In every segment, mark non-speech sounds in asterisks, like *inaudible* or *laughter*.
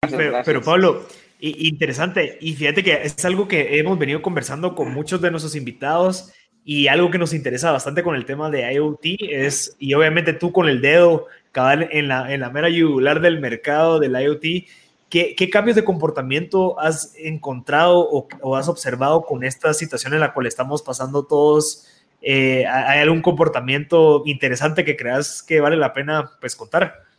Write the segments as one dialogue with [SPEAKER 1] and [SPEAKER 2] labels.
[SPEAKER 1] pero, Pablo, interesante. Y fíjate que es algo que hemos venido conversando con muchos de nuestros invitados y algo que nos interesa bastante con el tema de IoT es, y obviamente tú con el dedo cada en la, en la mera yugular del mercado del IoT, ¿qué, qué cambios de comportamiento has encontrado o, o, has observado con esta situación en la cual estamos pasando todos? Eh, ¿Hay algún comportamiento interesante que creas que vale la pena pues, contar?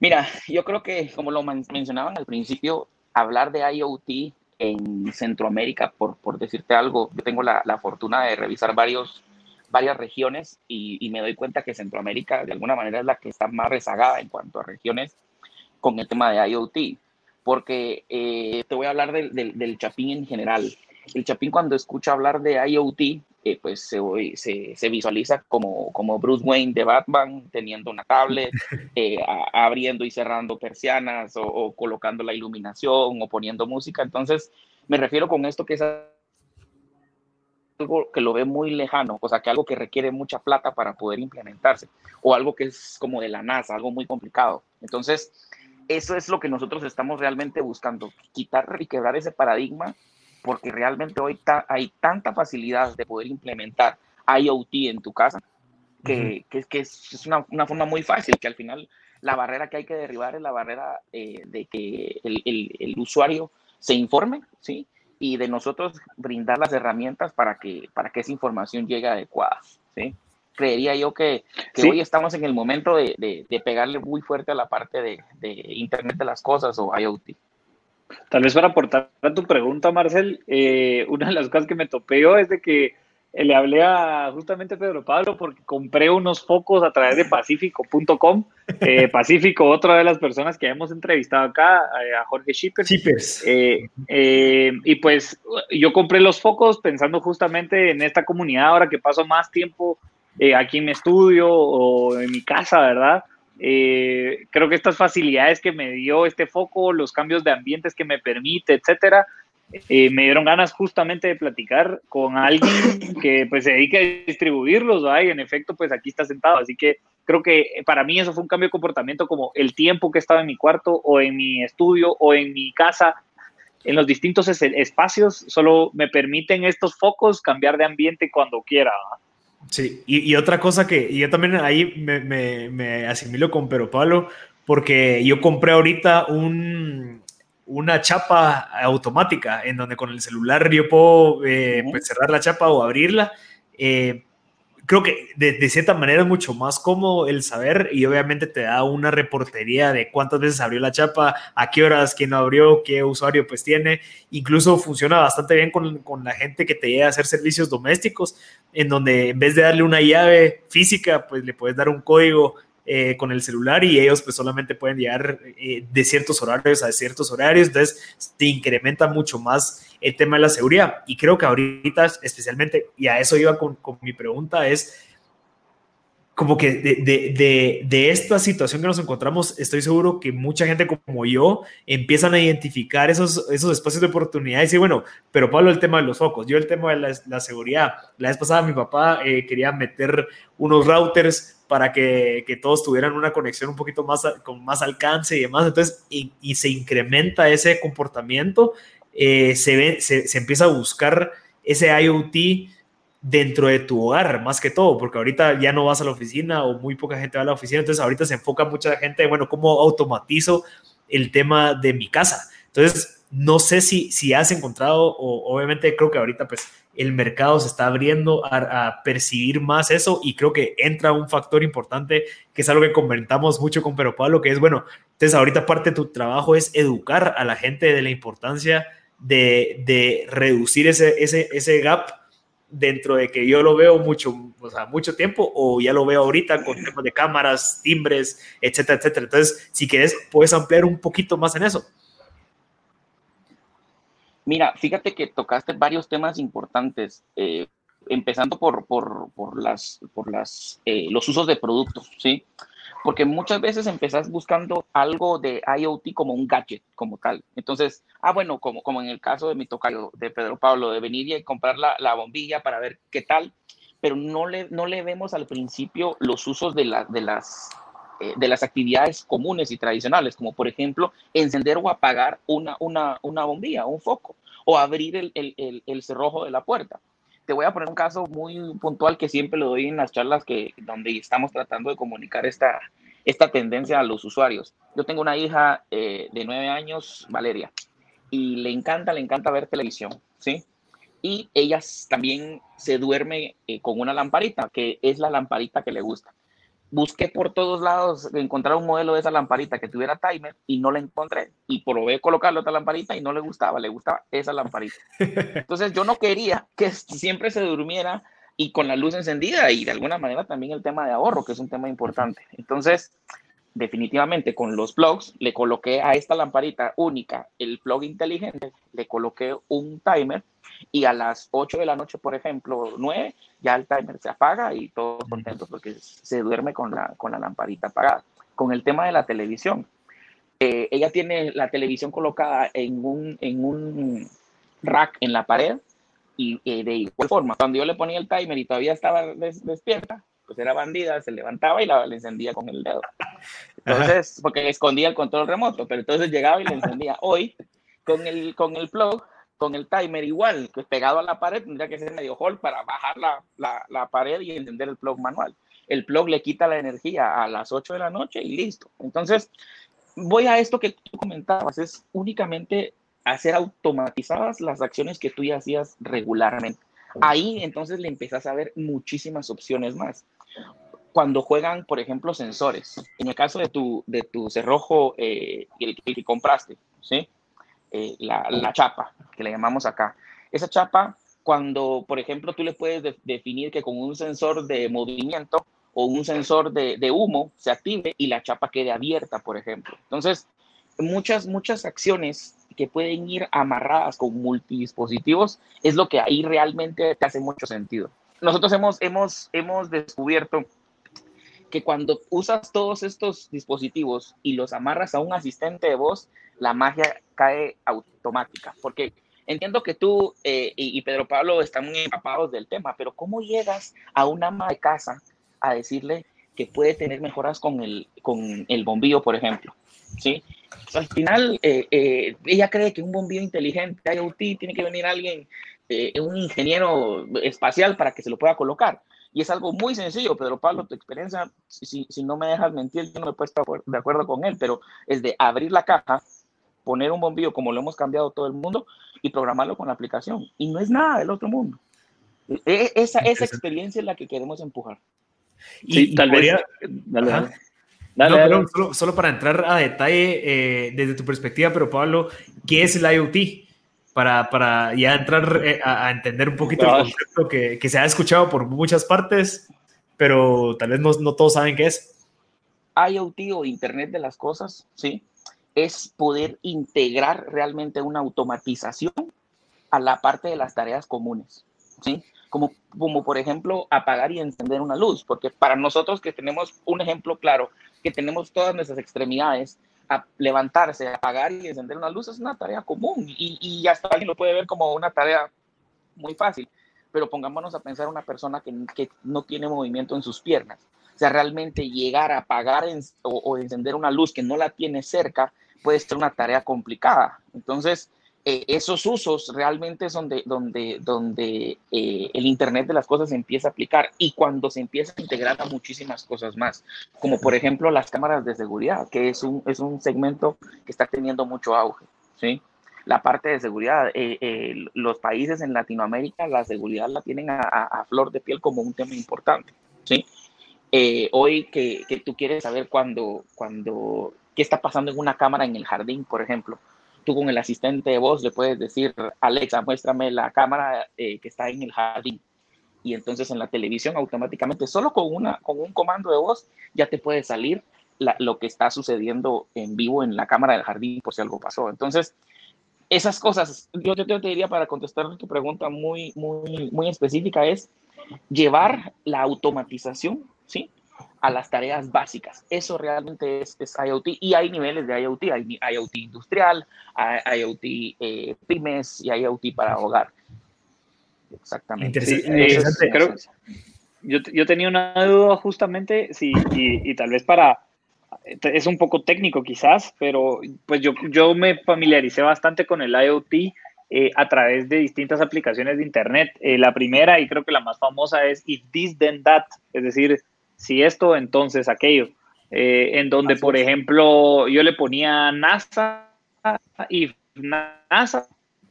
[SPEAKER 2] Mira, yo creo que como lo mencionaban al principio, hablar de IoT en Centroamérica, por, por decirte algo, yo tengo la, la fortuna de revisar varios, varias regiones y, y, me doy cuenta que Centroamérica de alguna manera es la que está más rezagada en cuanto a regiones con el tema de IoT, porque eh, te voy a hablar del, del, del Chapín en general. El Chapín cuando escucha hablar de IoT, eh, pues se, se, se, visualiza como, como Bruce Wayne de Batman teniendo una tablet, *laughs* eh, a, abriendo y cerrando persianas o, o, colocando la iluminación o poniendo música. Entonces, me refiero con esto que es algo que lo ve muy lejano, o sea, que algo que requiere mucha plata para poder implementarse, o algo que es como de la NASA, algo muy complicado. Entonces, eso es lo que nosotros estamos realmente buscando, quitar y quebrar ese paradigma porque realmente hoy hay tanta facilidad de poder implementar IoT en tu casa que, uh -huh. que, que es una, una, forma muy fácil, que al final la barrera que hay que derribar es la barrera eh, de que el, el, el, usuario se informe, ¿sí? Y de nosotros brindar las herramientas para que, para que esa información llegue adecuada, ¿sí? Creería yo que, que ¿Sí? hoy estamos en el momento de, de, de, pegarle muy fuerte a la parte de, de Internet de las Cosas o IoT.
[SPEAKER 3] Tal vez para aportar a tu pregunta, Marcel, eh, una de las cosas que me topé yo es de que eh, le hablé a justamente Pedro Pablo porque compré unos focos a través de pacífico.com. Eh, *laughs* Pacífico, otra de las personas que hemos entrevistado acá, eh, a Jorge Shippers.
[SPEAKER 1] Shippers.
[SPEAKER 3] Eh, y pues yo compré los focos pensando justamente en esta comunidad ahora que paso más tiempo aquí en mi estudio o en mi casa, ¿verdad? Eh, creo que estas facilidades que me dio este foco, los cambios de ambientes que me permite, etcétera, eh, me dieron ganas justamente de platicar con alguien *coughs* que pues se dedique a distribuirlos, ¿verdad? y en efecto pues aquí está sentado, así que creo que para mí eso fue un cambio de comportamiento como el tiempo que estaba en mi cuarto o en mi estudio o en mi casa, en los distintos espacios, solo me permiten estos focos cambiar de ambiente cuando quiera. ¿verdad?
[SPEAKER 1] Sí, y, y, otra cosa que yo también ahí me, me, me, asimilo con Pero Pablo, porque yo compré ahorita un, una chapa automática en donde con el celular yo puedo eh, pues cerrar la chapa o abrirla. Eh, creo que de, cierta manera es mucho más cómodo el saber y obviamente te da una reportería de cuántas veces abrió la chapa, a qué horas, quién abrió, qué usuario pues tiene. Incluso funciona bastante bien con, con la gente que te llega a hacer servicios domésticos, en donde en vez de darle una llave física, pues le puedes dar un código eh, con el celular y ellos pues solamente pueden llegar eh, de ciertos horarios a ciertos horarios, entonces te incrementa mucho más el tema de la seguridad. Y creo que ahorita especialmente, y a eso iba con, con mi pregunta, es como que de, de, de, de, esta situación que nos encontramos, estoy seguro que mucha gente como yo empiezan a identificar esos, esos espacios de oportunidad y decir, bueno, pero Pablo, el tema de los focos, yo el tema de la, la seguridad. La vez pasada mi papá eh, quería meter unos routers para que, que, todos tuvieran una conexión un poquito más con más alcance y demás. Entonces, y, y se incrementa ese comportamiento, eh, se, ve, se, se empieza a buscar ese IoT dentro de tu hogar, más que todo, porque ahorita ya no vas a la oficina o muy poca gente va a la oficina, entonces ahorita se enfoca mucha gente, bueno, ¿cómo automatizo el tema de mi casa? Entonces, no sé si, si has encontrado, o obviamente creo que ahorita pues el mercado se está abriendo a, percibir más eso y creo que entra un factor importante que es algo que comentamos mucho con Pero Pablo, que es, bueno, entonces ahorita parte de tu trabajo es educar a la gente de la importancia de, de reducir ese, ese, ese gap dentro de que yo lo veo mucho, o sea, mucho tiempo o ya lo veo ahorita con temas de cámaras, timbres, etcétera, etcétera. Entonces, si quieres, puedes ampliar un poquito más en eso.
[SPEAKER 2] Mira, fíjate que tocaste varios temas importantes, eh, empezando por, por, por, las, por las, eh, los usos de productos, ¿sí? Porque muchas veces empezás buscando algo de IoT como un gadget, como tal. Entonces, ah, bueno, como, como en el caso de mi tocayo, de Pedro Pablo, de venir y comprar la, la bombilla para ver qué tal, pero no le, no le vemos al principio los usos de, la, de, las, de las actividades comunes y tradicionales, como por ejemplo encender o apagar una, una, una bombilla, un foco, o abrir el, el, el, cerrojo de la puerta. Te voy a poner un caso muy puntual que siempre lo doy en las charlas que, donde estamos tratando de comunicar esta, esta tendencia a los usuarios. Yo tengo una hija eh, de nueve años, Valeria, y le encanta, le encanta ver televisión, ¿sí? Y ella también se duerme eh, con una lamparita, que es la lamparita que le gusta busqué por todos lados encontrar un modelo de esa lamparita que tuviera timer y no la encontré. Y probé colocarle otra lamparita y no le gustaba, le gustaba esa lamparita. *laughs* Entonces yo no quería que siempre se durmiera y con la luz encendida y de alguna manera también el tema de ahorro, que es un tema importante. Entonces, definitivamente con los plugs le coloqué a esta lamparita única el plug inteligente, le coloqué un timer y a las 8 de la noche, por ejemplo, 9, ya el timer se apaga y todos contentos porque se duerme con la, con la lamparita apagada. Con el tema de la televisión, eh, ella tiene la televisión colocada en un, en un rack en la pared y eh, de igual forma, cuando yo le ponía el timer y todavía estaba despierta, pues era bandida, se levantaba y la, le encendía con el dedo. Entonces, porque le escondía el control remoto, pero entonces llegaba y le encendía. Hoy, con el, con el plug, con el timer igual, que pegado a la pared, tendría que ser medio hall para bajar la, la, la, pared y encender el plug manual. El plug le quita la energía a las 8 de la noche y listo. Entonces, voy a esto que tú comentabas, es únicamente hacer automatizadas las acciones que tú ya hacías regularmente. Ahí entonces le empezás a ver muchísimas opciones más. Cuando juegan, por ejemplo, sensores, en el caso de tu, de tu cerrojo, eh, el, que compraste, ¿sí? Eh, la, chapa, que le llamamos acá. Esa chapa, cuando, por ejemplo, tú le puedes definir que con un sensor de movimiento o un sensor de, humo se active y la chapa quede abierta, por ejemplo. Entonces, muchas, muchas acciones que pueden ir amarradas con multidispositivos es lo que ahí realmente te hace mucho sentido. Nosotros hemos, hemos, hemos descubierto que cuando usas todos estos dispositivos y los amarras a un asistente de voz, la magia cae automática, porque entiendo que tú eh, y, Pedro Pablo están muy empapados del tema, pero ¿cómo llegas a una ama de casa a decirle que puede tener mejoras con el, con el bombillo, por ejemplo? ¿Sí? al final, eh, eh, ella cree que un bombillo inteligente, IoT, tiene que venir alguien, un ingeniero espacial para que se lo pueda colocar. Y es algo muy sencillo, Pedro Pablo, tu experiencia, si, si no me dejas mentir, yo no me he puesto de acuerdo con él, pero es de abrir la caja, poner un bombillo como lo hemos cambiado todo el mundo y programarlo con la aplicación. Y no es nada del otro mundo. E, e, esa, esa experiencia es la que queremos empujar.
[SPEAKER 1] Y, tal vez... Dale, no, solo, para entrar a detalle eh, desde tu perspectiva, pero Pablo, ¿qué es el IoT? Para, para ya entrar eh, a, entender un poquito el concepto que, que, se ha escuchado por muchas partes, pero tal vez no, no todos saben qué es.
[SPEAKER 2] IoT o Internet de las Cosas, sí, es poder integrar realmente una automatización a la parte de las tareas comunes, ¿sí? Como, como por ejemplo apagar y encender una luz, porque para nosotros que tenemos un ejemplo claro, que tenemos todas nuestras extremidades, a levantarse, apagar y encender una luz es una tarea común y, y hasta alguien lo puede ver como una tarea muy fácil, pero pongámonos a pensar una persona que, que no tiene movimiento en sus piernas sea, realmente llegar a apagar o, encender una luz que no la tiene cerca puede ser una tarea complicada. Entonces, eh, esos usos realmente son donde, donde, donde eh, el Internet de las cosas se empieza a aplicar y cuando se empieza a integrar a muchísimas cosas más, como por ejemplo las cámaras de seguridad, que es un, es un segmento que está teniendo mucho auge. ¿sí? La parte de seguridad, eh, los países en Latinoamérica la seguridad la tienen a, a, flor de piel como un tema importante. ¿sí? Hoy que, que, tú quieres saber cuando, cuando, qué está pasando en una cámara en el jardín, por ejemplo. Tú con el asistente de voz le puedes decir, Alexa, muéstrame la cámara eh, que está en el jardín. Y entonces en la televisión automáticamente, solo con, una, con un comando de voz, ya te puede salir lo que está sucediendo en vivo en la cámara del jardín por si algo pasó. Entonces, esas cosas, yo te, te diría para contestar tu pregunta muy, muy, muy específica, es llevar la automatización ¿sí? A las tareas básicas. Eso realmente es, IoT y hay niveles de IoT. Hay IoT industrial, hay IoT eh, pymes y IoT para hogar.
[SPEAKER 3] Exactamente. yo, yo, tenía una duda justamente, sí, y, y, tal vez para, es un poco técnico quizás, pero pues yo, yo me familiaricé bastante con el IoT eh, a través de distintas aplicaciones de Internet. Eh, la primera y creo que la más famosa es If This Then That, es decir, si esto, entonces aquello, eh, en donde, por ejemplo, yo le ponía NASA, y NASA,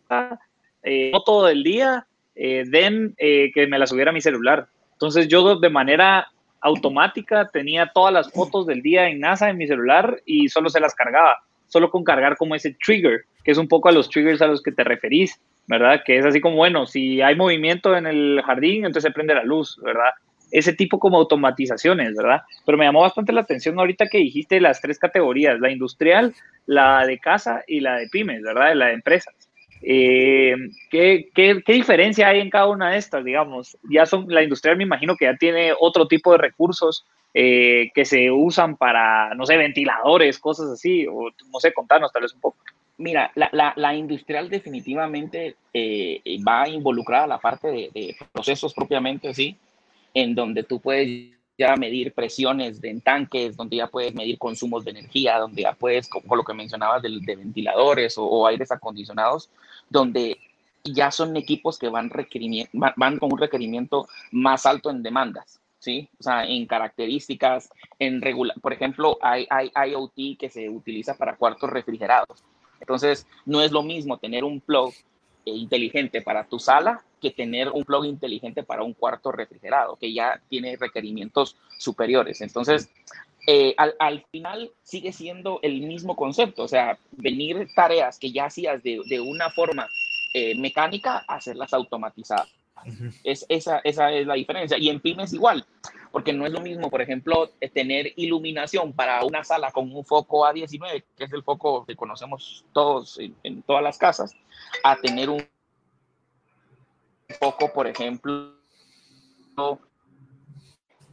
[SPEAKER 3] no todo el día, then que me la subiera a mi celular. Entonces yo de manera automática tenía todas las fotos del día en NASA en mi celular y solo se las cargaba, solo con cargar como ese trigger, que es un poco a los triggers a los que te referís, ¿verdad? Que es así como, bueno, si hay movimiento en el jardín, entonces se prende la luz, ¿verdad? Ese tipo como automatizaciones, ¿verdad? Pero me llamó bastante la atención ahorita que dijiste las tres categorías, la industrial, la de casa y la de pymes, ¿verdad? La de empresas. Eh, ¿qué, qué, qué, diferencia hay en cada una de estas, digamos? Ya son, la industrial me imagino que ya tiene otro tipo de recursos eh, que se usan para, no sé, ventiladores, cosas así, o no sé, contanos tal vez un poco.
[SPEAKER 2] Mira, la, la, la industrial definitivamente eh, va involucrada la parte de, de, procesos propiamente, sí, en donde tú puedes ya medir presiones de, en tanques, donde ya puedes medir consumos de energía, donde ya puedes, como lo que mencionabas de, ventiladores o, aires acondicionados, donde ya son equipos que van, van con un requerimiento más alto en demandas, ¿sí? O sea, en características, en regular, por ejemplo, hay, hay IoT que se utiliza para cuartos refrigerados. Entonces, no es lo mismo tener un plug inteligente para tu sala que tener un plug inteligente para un cuarto refrigerado, que ya tiene requerimientos superiores. Entonces, eh, al, al, final sigue siendo el mismo concepto, o sea, venir tareas que ya hacías de, de una forma eh, mecánica, hacerlas automatizadas. Uh -huh. es, esa, esa es la diferencia. Y en pymes igual, porque no es lo mismo, por ejemplo, tener iluminación para una sala con un foco A19, que es el foco que conocemos todos en, en todas las casas, a tener un foco, por ejemplo,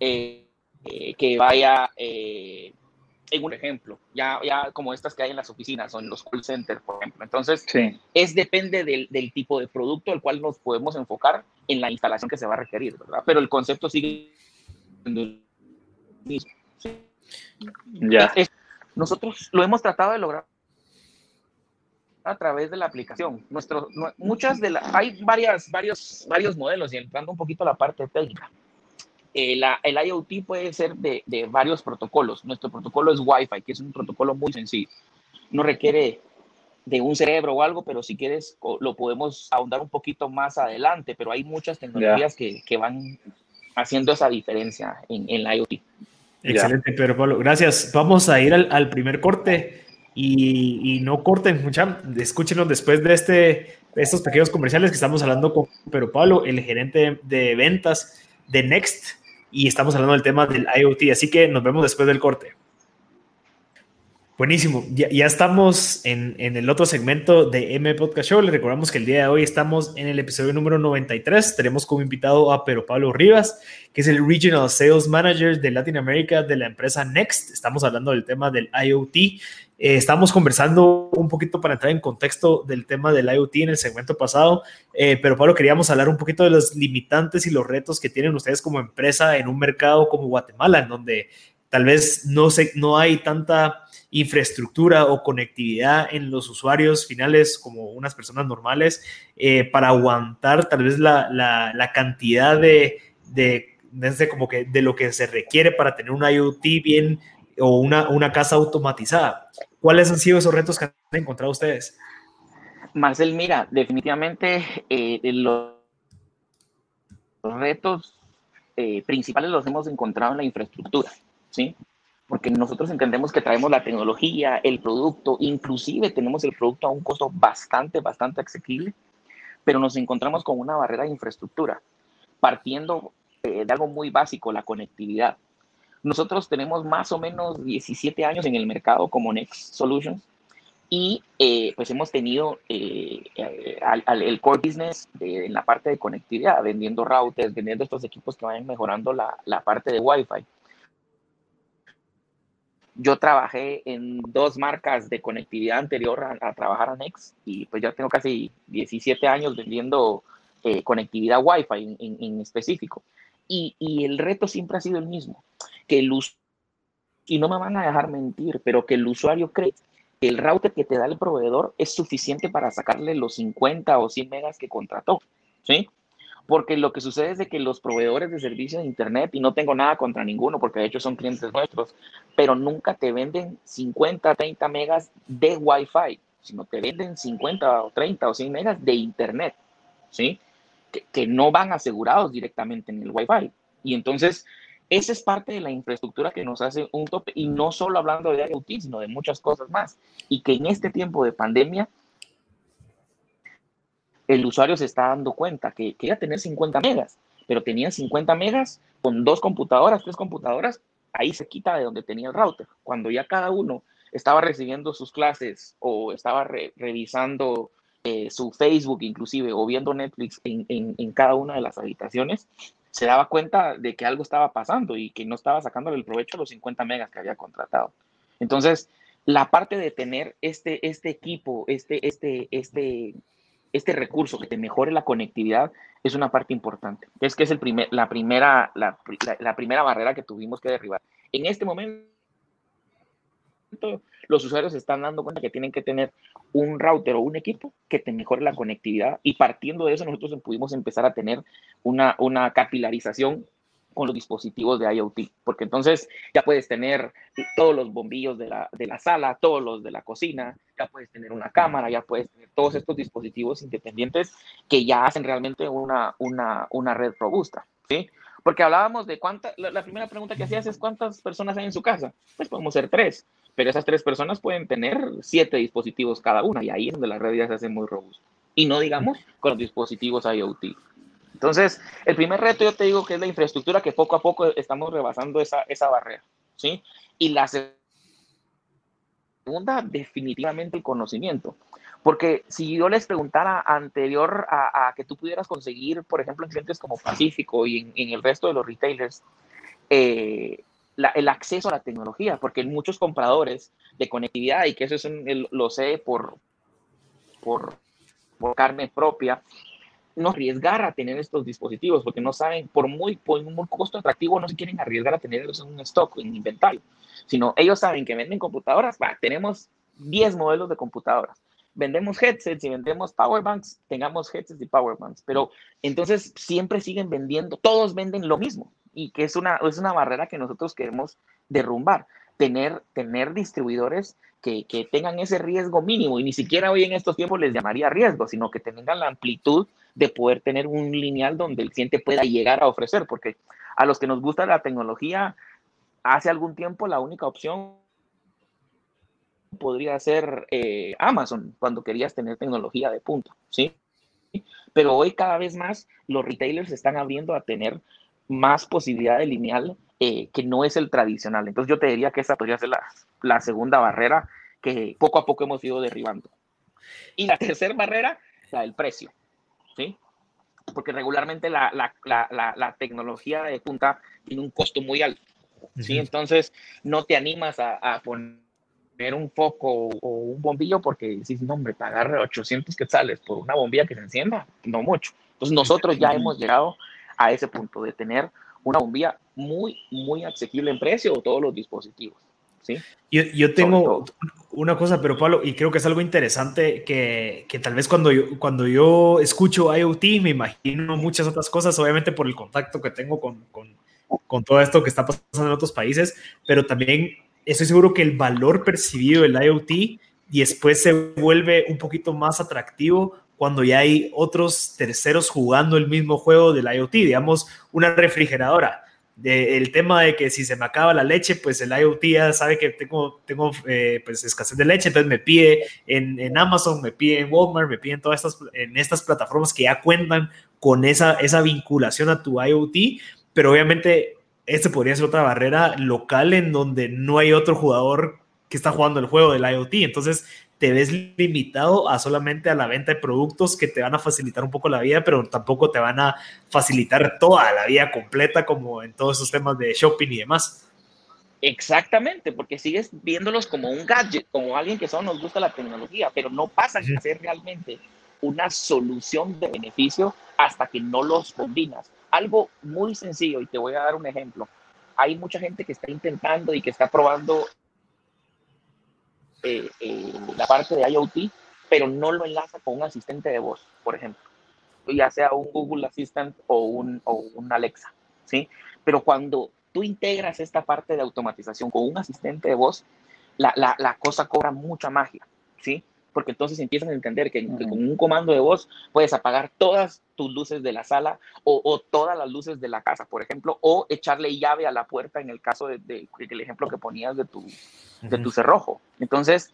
[SPEAKER 2] eh, eh, que vaya eh, en un ejemplo, ya, ya como estas que hay en las oficinas o en los call centers, por ejemplo. Entonces, sí. es depende del, del, tipo de producto al cual nos podemos enfocar en la instalación que se va a requerir, ¿verdad? Pero el concepto sigue siendo el mismo. ¿sí?
[SPEAKER 3] Ya.
[SPEAKER 2] Es, nosotros lo hemos tratado de lograr a través de la aplicación. Nuestro, muchas de las, hay varias, varios, varios modelos y entrando un poquito a la parte técnica. Eh, la, el IoT puede ser de, de, varios protocolos. Nuestro protocolo es Wi-Fi, que es un protocolo muy sencillo. No requiere de un cerebro o algo, pero si quieres lo podemos ahondar un poquito más adelante, pero hay muchas tecnologías yeah. que, que, van haciendo esa diferencia en, en la IoT.
[SPEAKER 1] Excelente, yeah. Pedro Pablo. Gracias. Vamos a ir al, al primer corte y, y, no corten, mucha, escúchenos después de este, estos pequeños comerciales que estamos hablando con Pedro Pablo, el gerente de ventas de Next, y estamos hablando del tema del IoT, así que nos vemos después del corte. Buenísimo, ya, ya estamos en, en, el otro segmento de M Podcast Show. Les recordamos que el día de hoy estamos en el episodio número 93. Tenemos como invitado a Pedro Pablo Rivas, que es el Regional Sales Manager de Latinoamérica de la empresa Next. Estamos hablando del tema del IoT. Eh, estamos conversando un poquito para entrar en contexto del tema del IoT en el segmento pasado, eh, pero Pablo, queríamos hablar un poquito de los limitantes y los retos que tienen ustedes como empresa en un mercado como Guatemala, en donde tal vez no, se, no hay tanta infraestructura o conectividad en los usuarios finales como unas personas normales eh, para aguantar tal vez la, la, cantidad de, de, de lo que se requiere para tener un IoT bien o una, una casa automatizada. ¿Cuáles han sido esos retos que han encontrado ustedes?
[SPEAKER 2] Marcel, mira, definitivamente eh, los retos eh, principales los hemos encontrado en la infraestructura, ¿sí? porque nosotros entendemos que traemos la tecnología, el producto, inclusive tenemos el producto a un costo bastante, bastante asequible, pero nos encontramos con una barrera de infraestructura, partiendo eh, de algo muy básico, la conectividad. Nosotros tenemos más o menos 17 años en el mercado como Next Solutions y eh, pues hemos tenido eh, al, al, el core business de, en la parte de conectividad, vendiendo routers, vendiendo estos equipos que vayan mejorando la, la parte de Wi-Fi yo trabajé en dos marcas de conectividad anterior a, a, trabajar a Next y pues ya tengo casi 17 años vendiendo eh, conectividad Wi-Fi en, en, en específico. Y, y, el reto siempre ha sido el mismo, que el y no me van a dejar mentir, pero que el usuario cree que el router que te da el proveedor es suficiente para sacarle los 50 o 100 megas que contrató, ¿sí? Porque lo que sucede es de que los proveedores de servicios de Internet, y no tengo nada contra ninguno, porque de hecho son clientes nuestros, pero nunca te venden 50, 30 megas de Wi-Fi, sino te venden 50 o 30 o 100 megas de Internet, ¿sí? Que, no van asegurados directamente en el Wi-Fi. Y entonces, esa es parte de la infraestructura que nos hace un tope, y no solo hablando de IoT, sino de muchas cosas más. Y que en este tiempo de pandemia, el usuario se está dando cuenta que quería tener 50 megas, pero tenía 50 megas con dos computadoras, tres computadoras, ahí se quita de donde tenía el router. Cuando ya cada uno estaba recibiendo sus clases o estaba revisando eh, su Facebook inclusive o viendo Netflix en, en, cada una de las habitaciones, se daba cuenta de que algo estaba pasando y que no estaba sacándole el provecho a los 50 megas que había contratado. Entonces, la parte de tener este, este equipo, este, este, este, este recurso que te mejore la conectividad es una parte importante. Es que es el primer, la, primera, la, la primera barrera que tuvimos que derribar. En este momento, los usuarios se están dando cuenta que tienen que tener un router o un equipo que te mejore la conectividad y partiendo de eso nosotros pudimos empezar a tener una, una capilarización con los dispositivos de IoT, porque entonces ya puedes tener todos los bombillos de la, de la sala, todos los de la cocina, ya puedes tener una cámara, ya puedes tener todos estos dispositivos independientes que ya hacen realmente una, una, una red robusta, ¿sí? Porque hablábamos de cuántas, la, la, primera pregunta que hacías es cuántas personas hay en su casa. Pues podemos ser tres, pero esas tres personas pueden tener siete dispositivos cada una y ahí es donde la red ya se hace muy robusta. Y no digamos con los dispositivos IoT. Entonces, el primer reto yo te digo que es la infraestructura que poco a poco estamos rebasando esa, esa barrera, ¿sí? Y la segunda, definitivamente el conocimiento. Porque si yo les preguntara anterior a, que tú pudieras conseguir, por ejemplo, en clientes como Pacífico y en, en el resto de los retailers, eh, el acceso a la tecnología, porque muchos compradores de conectividad, y que eso es lo sé por, por, por carne propia, no arriesgar a tener estos dispositivos porque no saben, por muy, por un costo atractivo, no se quieren arriesgar a tenerlos en un stock, en inventario, sino ellos saben que venden computadoras, va, tenemos 10 modelos de computadoras. Vendemos headsets y vendemos powerbanks, tengamos headsets y powerbanks, pero entonces siempre siguen vendiendo, todos venden lo mismo y que es una, es una barrera que nosotros queremos derrumbar, tener, tener distribuidores que, que tengan ese riesgo mínimo y ni siquiera hoy en estos tiempos les llamaría riesgo, sino que tengan la amplitud de poder tener un lineal donde el cliente pueda llegar a ofrecer, porque a los que nos gusta la tecnología, hace algún tiempo la única opción podría ser eh, Amazon cuando querías tener tecnología de punta, ¿sí? Pero hoy cada vez más los retailers están abriendo a tener más posibilidad de lineal eh, que no es el tradicional. Entonces yo te diría que esa podría ser la, la, segunda barrera que poco a poco hemos ido derribando. Y la *laughs* tercera barrera, la del precio, ¿sí? Porque regularmente la, la, la tecnología de punta tiene un costo muy alto, ¿sí? Entonces no te animas a, a poner un foco o un bombillo porque dices, no, hombre, pagar 800 quetzales por una bombilla que se encienda, no mucho. Entonces nosotros ya hemos llegado a ese punto de tener una bombilla muy, muy asequible en precio o todos los dispositivos. ¿sí?
[SPEAKER 1] Yo, yo tengo una cosa, pero Pablo, y creo que es algo interesante que, que, tal vez cuando yo, cuando yo escucho IoT me imagino muchas otras cosas, obviamente por el contacto que tengo con, con, con todo esto que está pasando en otros países, pero también estoy seguro que el valor percibido del IoT y después se vuelve un poquito más atractivo cuando ya hay otros terceros jugando el mismo juego del IoT, digamos, una refrigeradora. El tema de que si se me acaba la leche, pues el IoT ya sabe que tengo, tengo eh, pues escasez de leche, entonces me pide en, en, Amazon, me pide en Walmart, me pide en todas estas, en estas plataformas que ya cuentan con esa, esa vinculación a tu IoT, pero obviamente este podría ser otra barrera local en donde no hay otro jugador que está jugando el juego del IoT, entonces te ves limitado a solamente a la venta de productos que te van a facilitar un poco la vida, pero tampoco te van a facilitar toda la vida completa como en todos esos temas de shopping y demás.
[SPEAKER 2] Exactamente, porque sigues viéndolos como un gadget, como alguien que solo nos gusta la tecnología, pero no pasa a ser realmente una solución de beneficio hasta que no los combinas. Algo muy sencillo, y te voy a dar un ejemplo. hay mucha gente que está intentando y que está probando eh, eh, la parte de IoT, pero no lo enlaza con un asistente de voz, por ejemplo, ya sea un Google Assistant o un, o un Alexa, ¿sí? Pero cuando tú integras esta parte de automatización con un asistente de voz, la, la, la cosa cobra mucha magia, ¿sí? Porque entonces empiezan a entender que, con un comando de voz puedes apagar todas tus luces de la sala o, todas las luces de la casa, por ejemplo, o echarle llave a la puerta en el caso de, de, ejemplo que ponías de tu, de tu cerrojo. Entonces,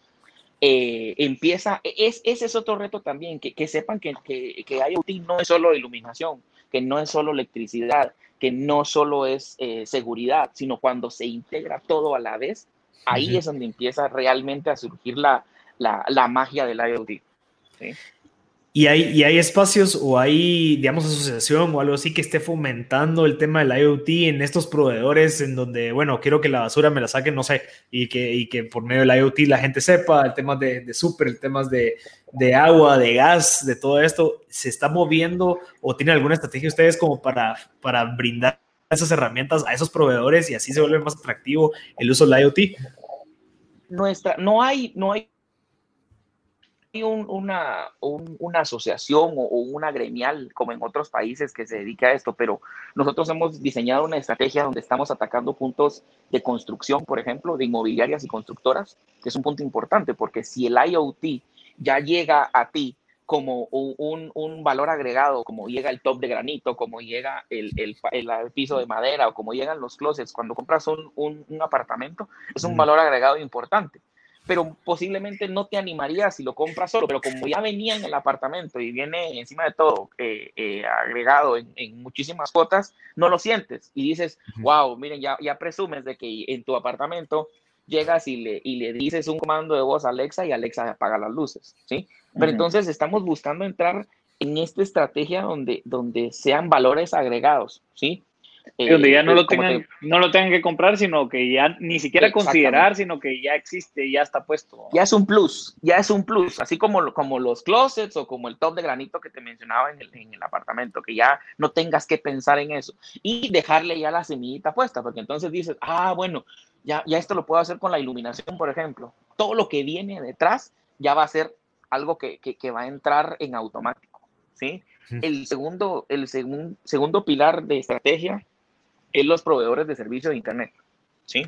[SPEAKER 2] eh, empieza, e, es, ese es otro reto también, que, que sepan que, que, que, IoT no es solo iluminación, que no es solo electricidad, que no solo es eh, seguridad, sino cuando se integra todo a la vez, ahí es donde empieza realmente a surgir la, la, la magia del IoT. ¿sí?
[SPEAKER 1] ¿Y hay, ¿Y hay espacios o hay, digamos, asociación o algo así que esté fomentando el tema del IoT en estos proveedores en donde, bueno, quiero que la basura me la saquen, no sé, y que, y que por medio del IoT la gente sepa el tema de, de súper, el tema de, de, agua, de gas, de todo esto, ¿se está moviendo o tiene alguna estrategia ustedes como para, para brindar esas herramientas a esos proveedores y así se vuelve más atractivo el uso del IoT?
[SPEAKER 2] Nuestra, no hay, no hay una, una asociación o, una gremial como en otros países que se dedica a esto, pero nosotros hemos diseñado una estrategia donde estamos atacando puntos de construcción, por ejemplo, de inmobiliarias y constructoras, que es un punto importante, porque si el IoT ya llega a ti como un, un, valor agregado, como llega el top de granito, como llega el, el, el, piso de madera o como llegan los closets cuando compras un, un apartamento, es un valor agregado importante pero posiblemente no te animaría si lo compras solo, pero como ya venía en el apartamento y viene encima de todo eh, eh, agregado en, muchísimas cuotas, no lo sientes y dices, wow, miren, ya, ya presumes de que en tu apartamento llegas y le, y le dices un comando de voz a Alexa y Alexa apaga las luces, ¿sí? Pero entonces estamos buscando entrar en esta estrategia donde, donde sean valores agregados, ¿sí?
[SPEAKER 3] Donde ya no lo, tengan, no lo tengan que comprar, sino que ya ni siquiera considerar, sino que ya existe, ya está puesto.
[SPEAKER 2] Ya es un plus, ya es un plus, así como, como los closets o como el top de granito que te mencionaba en el, en el apartamento, que ya no tengas que pensar en eso y dejarle ya la semillita puesta, porque entonces dices, ah, bueno, ya, ya esto lo puedo hacer con la iluminación, por ejemplo. Todo lo que viene detrás ya va a ser algo que, que, que va a entrar en automático, ¿sí? El segundo, el segundo segundo pilar de estrategia en los proveedores de servicio de Internet, ¿sí?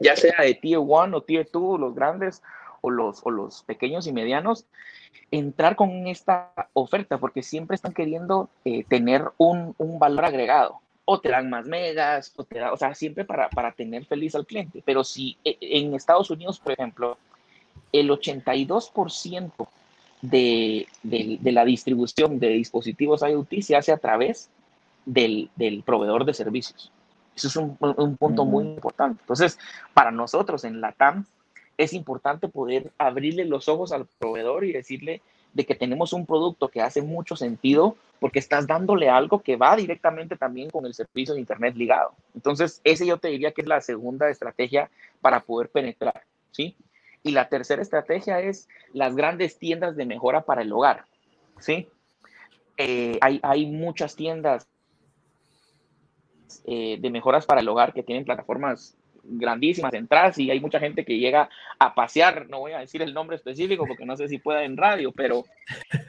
[SPEAKER 2] Ya sea de Tier 1 o Tier 2, los grandes o los, o los pequeños y medianos, entrar con esta oferta porque siempre están queriendo eh, tener un, un, valor agregado. O te dan más megas, o te da, o sea, siempre para, para tener feliz al cliente. Pero si e, en Estados Unidos, por ejemplo, el 82% de, de, de, la distribución de dispositivos IoT se hace a través del, del proveedor de servicios. Eso es un, un punto muy importante. Entonces, para nosotros en la TAM es importante poder abrirle los ojos al proveedor y decirle de que tenemos un producto que hace mucho sentido porque estás dándole algo que va directamente también con el servicio de Internet ligado. Entonces, ese yo te diría que es la segunda estrategia para poder penetrar, ¿sí? Y la tercera estrategia es las grandes tiendas de mejora para el hogar, ¿sí? Eh, hay, hay muchas tiendas eh, de mejoras para el hogar que tienen plataformas grandísimas entradas y hay mucha gente que llega a pasear, no voy a decir el nombre específico porque no sé si pueda en radio, pero,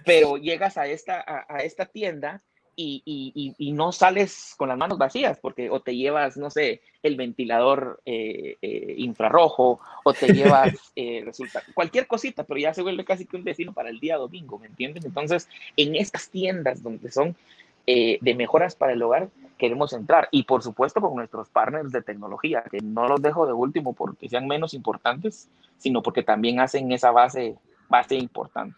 [SPEAKER 2] pero llegas a esta, a, esta tienda y, y, y, no sales con las manos vacías porque o te llevas, no sé, el ventilador eh, eh, infrarrojo o te *laughs* llevas, resulta, cualquier cosita, pero ya se vuelve casi que un destino para el día domingo, ¿me entiendes? Entonces, en estas tiendas donde son de mejoras para el hogar, queremos entrar. Y por supuesto con nuestros partners de tecnología, que no los dejo de último porque sean menos importantes, sino porque también hacen esa base, base importante.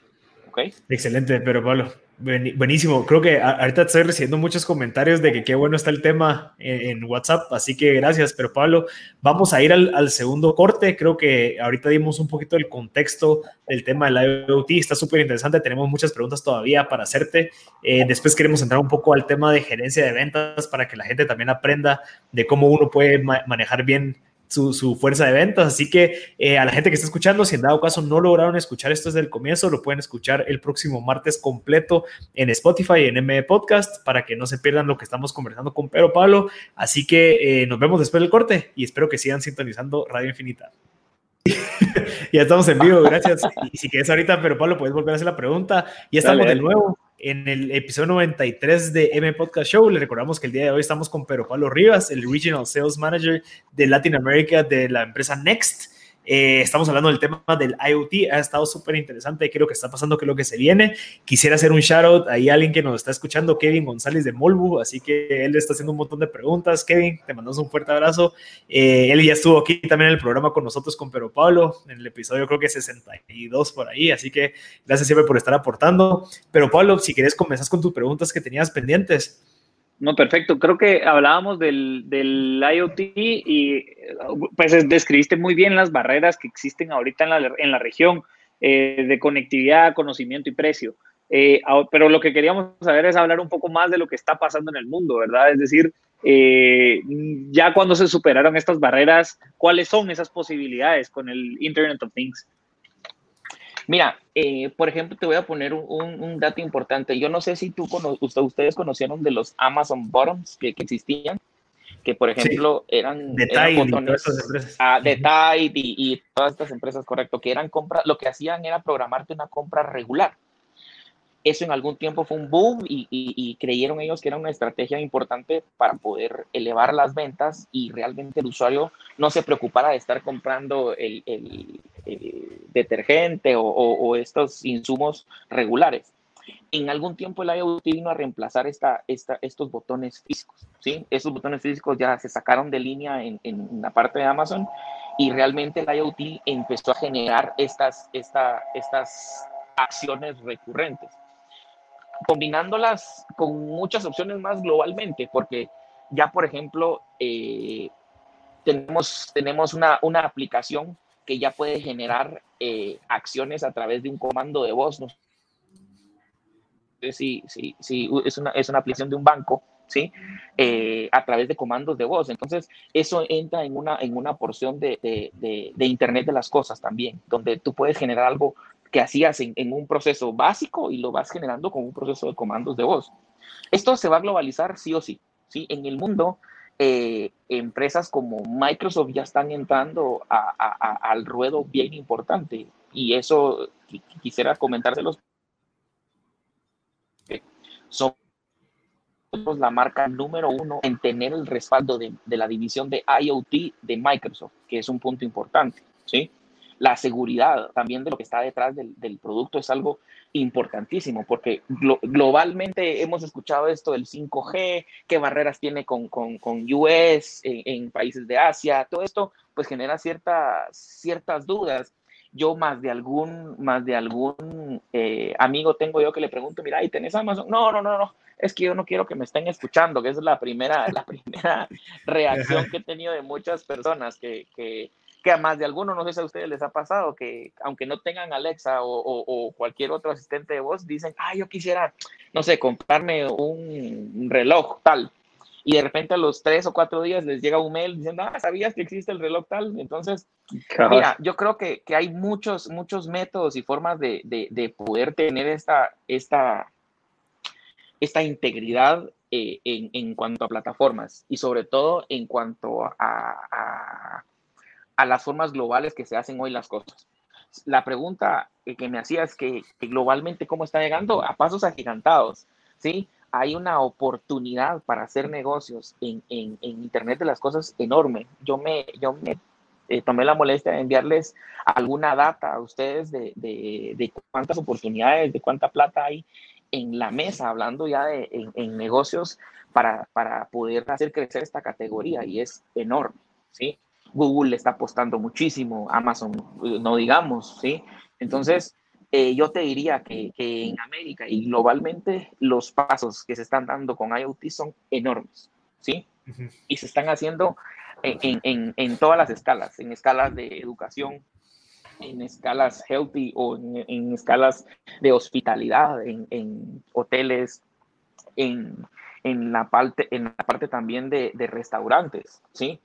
[SPEAKER 2] ¿Okay?
[SPEAKER 1] Excelente, pero Pablo, Buenísimo, creo que ahorita estoy recibiendo muchos comentarios de que qué bueno está el tema en, WhatsApp, así que gracias, pero Pablo, vamos a ir al, segundo corte, creo que ahorita dimos un poquito del contexto del tema del IoT, está súper interesante, tenemos muchas preguntas todavía para hacerte, eh, después queremos entrar un poco al tema de gerencia de ventas para que la gente también aprenda de cómo uno puede manejar bien su, fuerza de ventas. Así que eh, a la gente que está escuchando, si en dado caso no lograron escuchar esto desde el comienzo, lo pueden escuchar el próximo martes completo en Spotify y en M Podcast para que no se pierdan lo que estamos conversando con Pedro Pablo. Así que eh, nos vemos después del corte y espero que sigan sintonizando Radio Infinita. *laughs* ya estamos en vivo, gracias. Y si quieres ahorita, pero Pablo, puedes volver a hacer la pregunta. Ya estamos de nuevo en el episodio 93 de M Podcast Show. Le recordamos que el día de hoy estamos con Pedro Pablo Rivas, el Regional Sales Manager de Latin America de la empresa Next. Eh, estamos hablando del tema del IoT, ha estado súper interesante, creo que está pasando, que lo que se viene. Quisiera hacer un shout out a alguien que nos está escuchando, Kevin González de Molbu, así que él está haciendo un montón de preguntas. Kevin, te mandamos un fuerte abrazo. Eh, él ya estuvo aquí también en el programa con nosotros, con Pedro Pablo, en el episodio creo que 62 por ahí, así que gracias siempre por estar aportando. Pero Pablo, si quieres comenzar con tus preguntas que tenías pendientes.
[SPEAKER 3] No, perfecto. Creo que hablábamos del, IoT y pues describiste muy bien las barreras que existen ahorita en la, en la región eh, de conectividad, conocimiento y precio. Eh, pero lo que queríamos saber es hablar un poco más de lo que está pasando en el mundo, ¿verdad? Es decir, eh, ya cuando se superaron estas barreras, ¿cuáles son esas posibilidades con el Internet of Things?
[SPEAKER 2] Mira, eh, por ejemplo, te voy a poner un, dato importante. Yo no sé si tú ustedes conocieron de los Amazon Bottoms que, existían, que por ejemplo eran,
[SPEAKER 1] de
[SPEAKER 2] botones, ah, de y, y, todas estas empresas, correcto, que eran compras, lo que hacían era programarte una compra regular eso en algún tiempo fue un boom y, creyeron ellos que era una estrategia importante para poder elevar las ventas y realmente el usuario no se preocupara de estar comprando el, detergente o, estos insumos regulares. En algún tiempo el IoT vino a reemplazar esta, estos botones físicos. ¿sí? Estos botones físicos ya se sacaron de línea en, la parte de Amazon y realmente el IoT empezó a generar estas, estas acciones recurrentes combinándolas con muchas opciones más globalmente, porque ya, por ejemplo, eh, tenemos, tenemos una, una, aplicación que ya puede generar eh, acciones a través de un comando de voz. ¿no? Si, si, si es, una, es una aplicación de un banco, ¿sí? Eh, a través de comandos de voz. Entonces, eso entra en una, en una porción de, de, Internet de las cosas también, donde tú puedes generar algo que hacías en, un proceso básico y lo vas generando con un proceso de comandos de voz. Esto se va a globalizar sí o sí. ¿sí? En el mundo, eh, empresas como Microsoft ya están entrando al ruedo bien importante y eso quisiera comentárselos. Somos la marca número uno en tener el respaldo de, de la división de IoT de Microsoft, que es un punto importante. ¿sí? La seguridad también de lo que está detrás del, producto es algo importantísimo, porque globalmente hemos escuchado esto del 5G, qué barreras tiene con, con, US en, países de Asia, todo esto pues genera ciertas, ciertas dudas. Yo más de algún, más de algún eh, amigo tengo yo que le pregunto, mira, ¿y tenés Amazon? No, no, no, no, es que yo no quiero que me estén escuchando, que es la primera, la *laughs* primera reacción que he tenido de muchas personas que, que que a más de algunos, no sé si a ustedes les ha pasado, que aunque no tengan Alexa o, cualquier otro asistente de voz, dicen, ah, yo quisiera, no sé, comprarme un reloj tal. Y de repente a los tres o cuatro días les llega un mail diciendo, ah, ¿sabías que existe el reloj tal? Entonces, mira, yo creo que, que, hay muchos, muchos métodos y formas de, de, poder tener esta, esta, esta integridad eh, en, en, cuanto a plataformas y sobre todo en cuanto a a las formas globales que se hacen hoy las cosas. La pregunta que me hacía es que, globalmente cómo está llegando a pasos agigantados, ¿sí? Hay una oportunidad para hacer negocios en, en, Internet de las cosas enorme. Yo me, yo me eh, tomé la molestia de enviarles alguna data a ustedes de, de, de, cuántas oportunidades, de cuánta plata hay en la mesa, hablando ya de en, en negocios para, para poder hacer crecer esta categoría y es enorme, ¿sí? Google le está apostando muchísimo, Amazon, eh, no digamos, ¿sí? Entonces, eh, yo te diría que, en América y globalmente los pasos que se están dando con IoT son enormes, ¿sí? Y se están haciendo en, todas las escalas, en escalas de educación, en escalas healthy o en, escalas de hospitalidad, en, hoteles, en, la parte, en la parte también de, de restaurantes, ¿sí?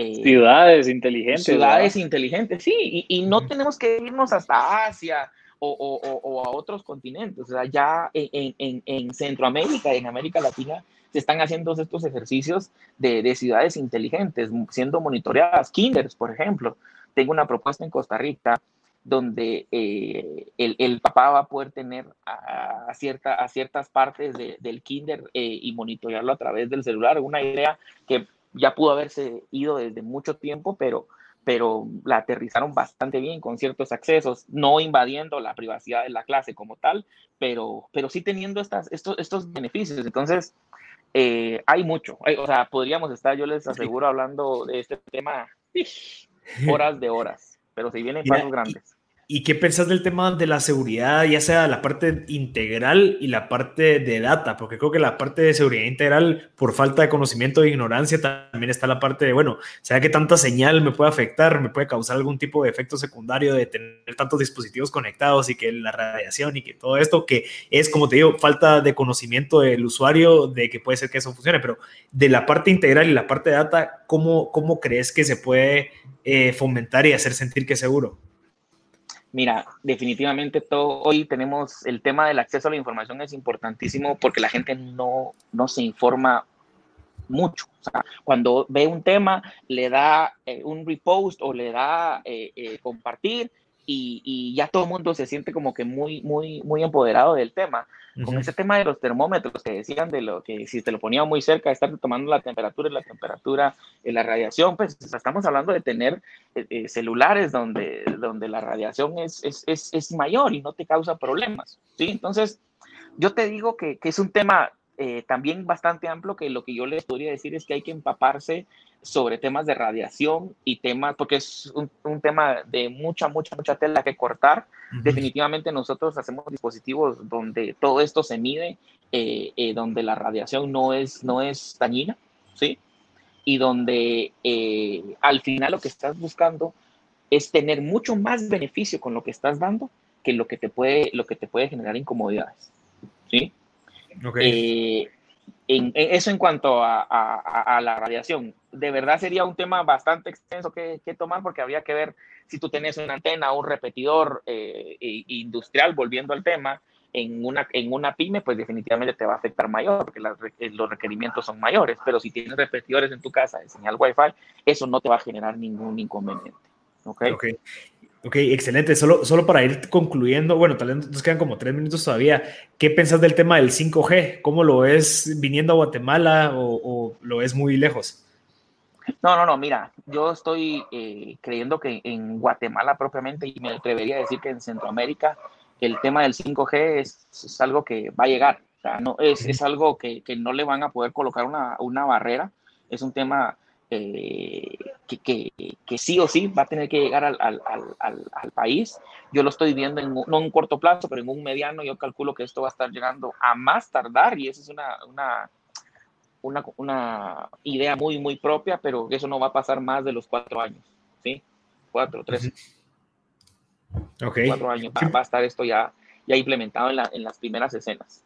[SPEAKER 3] Eh, ciudades inteligentes.
[SPEAKER 2] Ciudades inteligentes, sí, y, no tenemos que irnos hasta Asia o, a otros continentes. O sea, ya en, Centroamérica y en América Latina se están haciendo estos ejercicios de, ciudades inteligentes, siendo monitoreadas. Kinders, por ejemplo. Tengo una propuesta en Costa Rica donde eh, el, papá va a poder tener a, cierta, a ciertas partes del kinder eh, y monitorearlo a través del celular. Una idea que ya pudo haberse ido desde mucho tiempo, pero pero la aterrizaron bastante bien con ciertos accesos, no invadiendo la privacidad de la clase como tal, pero, pero sí teniendo estas, estos, estos beneficios. Entonces, eh, hay mucho. o sea, podríamos estar, yo les aseguro, hablando de este tema horas de horas, pero si vienen *laughs* pasos grandes.
[SPEAKER 1] ¿Y qué pensás del tema de la seguridad, ya sea la parte integral y la parte de data? Porque creo que la parte de seguridad integral, por falta de conocimiento e ignorancia, también está la parte de, bueno, ¿sea que tanta señal me puede afectar? ¿Me puede causar algún tipo de efecto secundario de tener tantos dispositivos conectados y que la radiación y que todo esto, que es, como te digo, falta de conocimiento del usuario de que puede ser que eso funcione? Pero de la parte integral y la parte de data, ¿cómo, cómo crees que se puede eh, fomentar y hacer sentir que es seguro?
[SPEAKER 2] Mira, definitivamente todo, hoy tenemos el tema del acceso a la información es importantísimo porque la gente no, no se informa mucho. O sea, cuando ve un tema, le da eh, un repost o le da eh, eh, compartir y, ya todo el mundo se siente como que muy, muy, muy empoderado del tema. Con ese tema de los termómetros que decían de lo que si te lo ponía muy cerca, estar tomando la temperatura y la temperatura, y la radiación, pues estamos hablando de tener eh, eh, celulares donde, donde la radiación es, es, es, es, mayor y no te causa problemas. ¿sí? Entonces, yo te digo que, que es un tema eh, también bastante amplio que lo que yo les podría decir es que hay que empaparse sobre temas de radiación y temas, porque es un, tema de mucha, mucha, mucha tela que cortar. Definitivamente nosotros hacemos dispositivos donde todo esto se mide, eh, eh, donde la radiación no es, no es dañina, ¿sí? Y donde al final lo que estás buscando es tener mucho más beneficio con lo que estás dando que lo que te puede, lo que te puede generar incomodidades, ¿sí? Eh, en, eso en cuanto a, la radiación. De verdad sería un tema bastante extenso que, tomar porque habría que ver si tú tienes una antena un repetidor eh, industrial, volviendo al tema, en una, en una pyme, pues definitivamente te va a afectar mayor porque los requerimientos son mayores. Pero si tienes repetidores en tu casa de señal Wi-Fi, eso no te va a generar ningún inconveniente. ¿okay?
[SPEAKER 1] ok. Ok, excelente. Solo, solo para ir concluyendo, bueno, tal vez nos quedan como tres minutos todavía. ¿Qué pensás del tema del 5G? ¿Cómo lo ves viniendo a Guatemala o, lo ves muy lejos?
[SPEAKER 2] No, no, no, mira, yo estoy eh, creyendo que en Guatemala propiamente, y me atrevería a decir que en Centroamérica, el tema del 5G es, algo que va a llegar. O sea, no, es, es algo que, que, no le van a poder colocar una, una barrera. Es un tema eh, que, que, sí o sí va a tener que llegar al, al, al, al, país. Yo lo estoy viendo en, no en un corto plazo, pero en un mediano yo calculo que esto va a estar llegando a más tardar y esa es una, una, una, una idea muy, muy propia, pero eso no va a pasar más de los cuatro años, ¿sí? Cuatro, tres. Cuatro años va, a estar esto ya, ya implementado en, la, en las primeras escenas.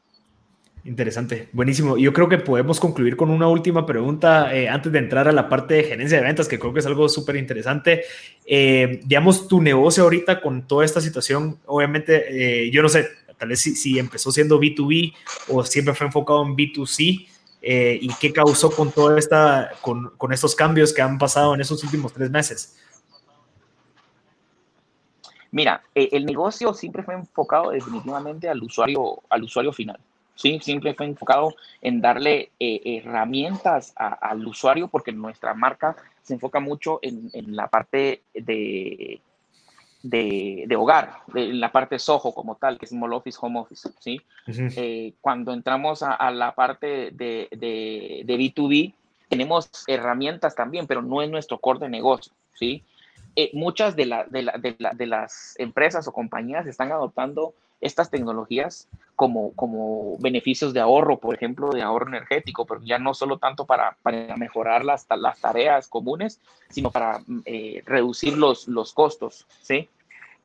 [SPEAKER 1] Interesante, buenísimo. Yo creo que podemos concluir con una última pregunta eh, antes de entrar a la parte de gerencia de ventas, que creo que es algo súper interesante. Eh, digamos, tu negocio ahorita con toda esta situación, obviamente, eh, yo no sé, tal vez si, empezó siendo B2B o siempre fue enfocado en B2C, y qué causó con toda esta, con, con estos cambios que han pasado en esos últimos tres meses.
[SPEAKER 2] Mira, el negocio siempre fue enfocado definitivamente al usuario, al usuario final. Sí, siempre fue enfocado en darle eh, herramientas al usuario porque nuestra marca se enfoca mucho en, la parte de, de, hogar, en la parte Soho como tal, que es Small Office, Home Office. ¿sí? Eh, cuando entramos a, la parte de, de, B2B, tenemos herramientas también, pero no es nuestro core de negocio. ¿sí? Eh, muchas de, de, las empresas o compañías están adoptando estas tecnologías como, como beneficios de ahorro, por ejemplo, de ahorro energético, pero ya no solo tanto para, para mejorar las, las tareas comunes, sino para eh, reducir los, los costos, ¿sí?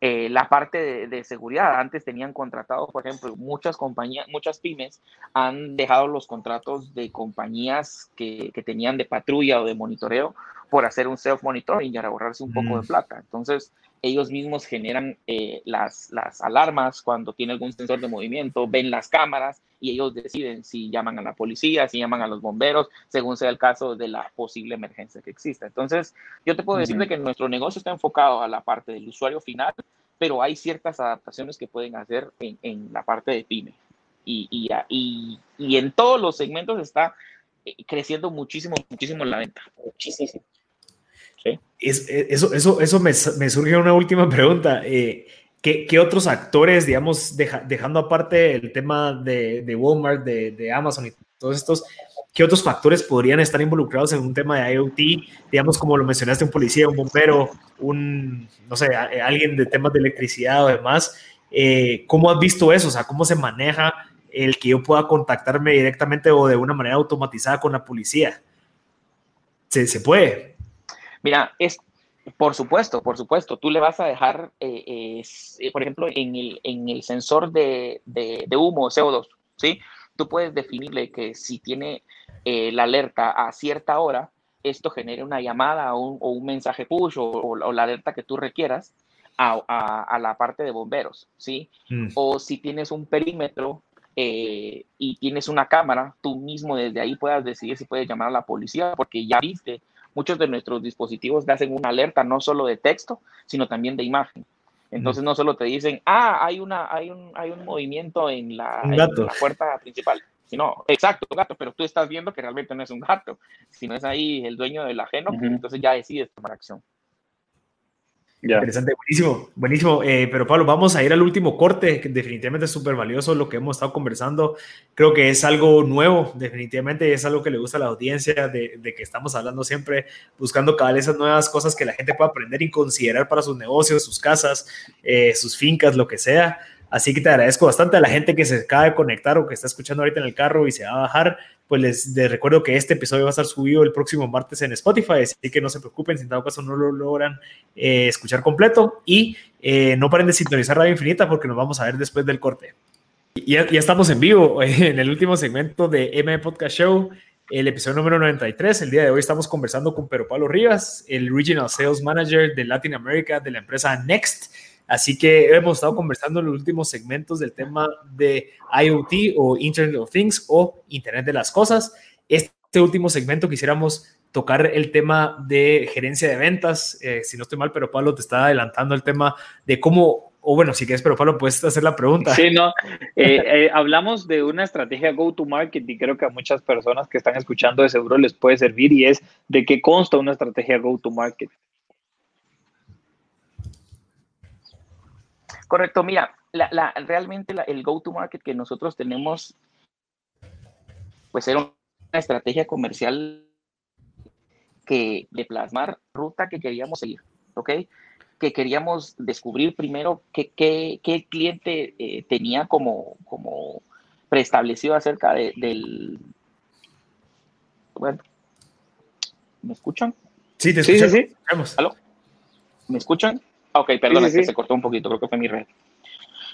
[SPEAKER 2] Eh, la parte de, seguridad, antes tenían contratado, por ejemplo, muchas compañías, muchas pymes han dejado los contratos de compañías que, que, tenían de patrulla o de monitoreo por hacer un self-monitoring y ahorrarse un poco de mm. plata. Entonces, ellos mismos generan eh, las, las alarmas cuando tiene algún sensor de movimiento, ven las cámaras y ellos deciden si llaman a la policía, si llaman a los bomberos, según sea el caso de la posible emergencia que exista. Entonces, yo te puedo decir que nuestro negocio está enfocado a la parte del usuario final, pero hay ciertas adaptaciones que pueden hacer en, en la parte de pyme. Y, y, y, y, en todos los segmentos está eh, creciendo muchísimo, muchísimo la venta. Muchísimo.
[SPEAKER 1] Eh, eso, eso, eso me, surge una última pregunta. Eh, ¿qué, ¿qué, otros actores, digamos, dejando aparte el tema de, Walmart, de, Amazon y todos estos, qué otros factores podrían estar involucrados en un tema de IoT? Digamos, como lo mencionaste, un policía, un bombero, un, no sé, alguien de temas de electricidad o demás. Eh, ¿Cómo has visto eso? O sea, ¿cómo se maneja el que yo pueda contactarme directamente o de una manera automatizada con la policía? ¿Se, se puede?
[SPEAKER 2] Mira, es, por supuesto, por supuesto, tú le vas a dejar, eh, eh, por ejemplo, en el, en el sensor de, de, humo, CO2, ¿sí? Tú puedes definirle que si tiene eh, la alerta a cierta hora, esto genere una llamada o un, mensaje push o, la alerta que tú requieras a, a, la parte de bomberos, ¿sí? Mm. O si tienes un perímetro y tienes una cámara, tú mismo desde ahí puedas decidir si puedes llamar a la policía porque ya viste muchos de nuestros dispositivos te hacen una alerta no solo de texto, sino también de imagen. Entonces no solo te dicen, ah, hay, una, hay, un, hay un movimiento en la, en la puerta principal, sino, exacto, gato, pero tú estás viendo que realmente no es un gato, sino es ahí el dueño del ajeno, entonces ya decides tomar acción.
[SPEAKER 1] Interesante, buenísimo, buenísimo. Eh, pero Pablo, vamos a ir al último corte, que definitivamente es súper valioso lo que hemos estado conversando. Creo que es algo nuevo, definitivamente es algo que le gusta a la audiencia, de, que estamos hablando siempre, buscando cada vez esas nuevas cosas que la gente pueda aprender y considerar para sus negocios, sus casas, eh, sus fincas, lo que sea. Así que te agradezco bastante a la gente que se acaba de conectar o que está escuchando ahorita en el carro y se va a bajar. Pues les, recuerdo que este episodio va a estar subido el próximo martes en Spotify, así que no se preocupen si en dado caso no lo logran eh, escuchar completo y eh, no paren de sintonizar Radio Infinita porque nos vamos a ver después del corte. Ya, ya estamos en vivo *laughs* en el último segmento de M Podcast Show el episodio número 93. El día de hoy estamos conversando con Pedro Pablo Rivas, el Regional Sales Manager de Latin America de la empresa Next. Así que hemos estado conversando en los últimos segmentos del tema de IoT o Internet of Things o Internet de las Cosas. Este último segmento quisiéramos tocar el tema de gerencia de ventas. Eh, si no estoy mal, pero Pablo te está adelantando el tema de cómo, o bueno, si quieres, pero Pablo, puedes hacer la pregunta.
[SPEAKER 3] Sí, no, eh, eh, hablamos de una estrategia go-to-market y creo que a muchas personas que están escuchando de seguro les puede servir y es de qué consta una estrategia go-to-market.
[SPEAKER 2] Correcto, mira, la, realmente el go-to-market que nosotros tenemos, pues era una estrategia comercial que de plasmar ruta que queríamos seguir, ¿ok? Que queríamos descubrir primero qué, qué, cliente eh, tenía como, como preestablecido acerca del... Bueno, ¿me escuchan?
[SPEAKER 1] Sí, te escuchamos. Sí,
[SPEAKER 2] sí, ¿Aló? ¿Me escuchan? Ok, perdón, es que se cortó un poquito, creo que fue mi red.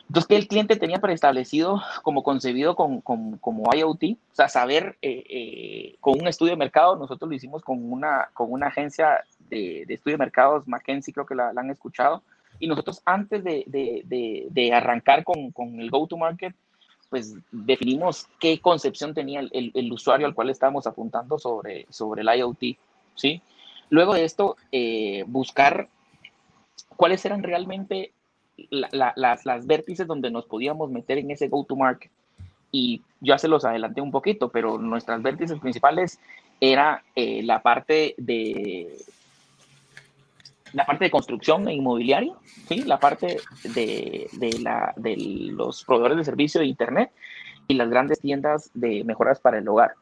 [SPEAKER 2] Entonces, que el cliente tenía preestablecido como concebido con, con, como IoT, o sea, saber eh, eh, con un estudio de mercado, nosotros lo hicimos con una, con una agencia de, de estudio de mercados, McKinsey, creo que la, han escuchado, y nosotros antes de, de, de arrancar con, con el go-to-market, pues definimos qué concepción tenía el, el, usuario al cual estábamos apuntando sobre, sobre el IoT, ¿sí? Luego de esto, eh, buscar cuáles eran realmente las, las vértices donde nos podíamos meter en ese go-to-market. Y ya se los adelanté un poquito, pero nuestras vértices principales era eh, la parte de la parte de construcción e inmobiliario, ¿sí? la parte de, de, la, de los proveedores de servicio de Internet y las grandes tiendas de mejoras para el hogar.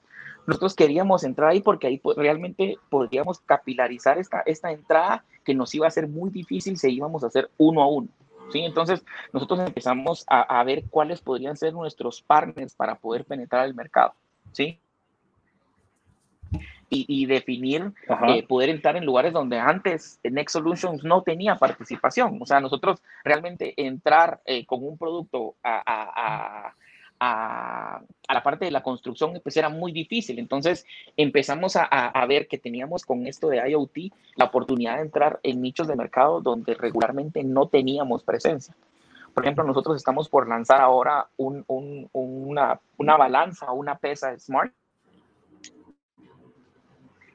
[SPEAKER 2] Nosotros queríamos entrar ahí porque ahí realmente podríamos capilarizar esta, esta entrada que nos iba a ser muy difícil si íbamos a hacer uno a uno. ¿sí? Entonces, nosotros empezamos a, a ver cuáles podrían ser nuestros partners para poder penetrar el mercado. ¿sí? Y, y, definir, eh, poder entrar en lugares donde antes Next Solutions no tenía participación. O sea, nosotros realmente entrar eh, con un producto a, a, a, la parte de la construcción, pues era muy difícil. Entonces empezamos a, a, ver que teníamos con esto de IoT la oportunidad de entrar en nichos de mercado donde regularmente no teníamos presencia. Por ejemplo, nosotros estamos por lanzar ahora un, un, una, una balanza, una pesa smart,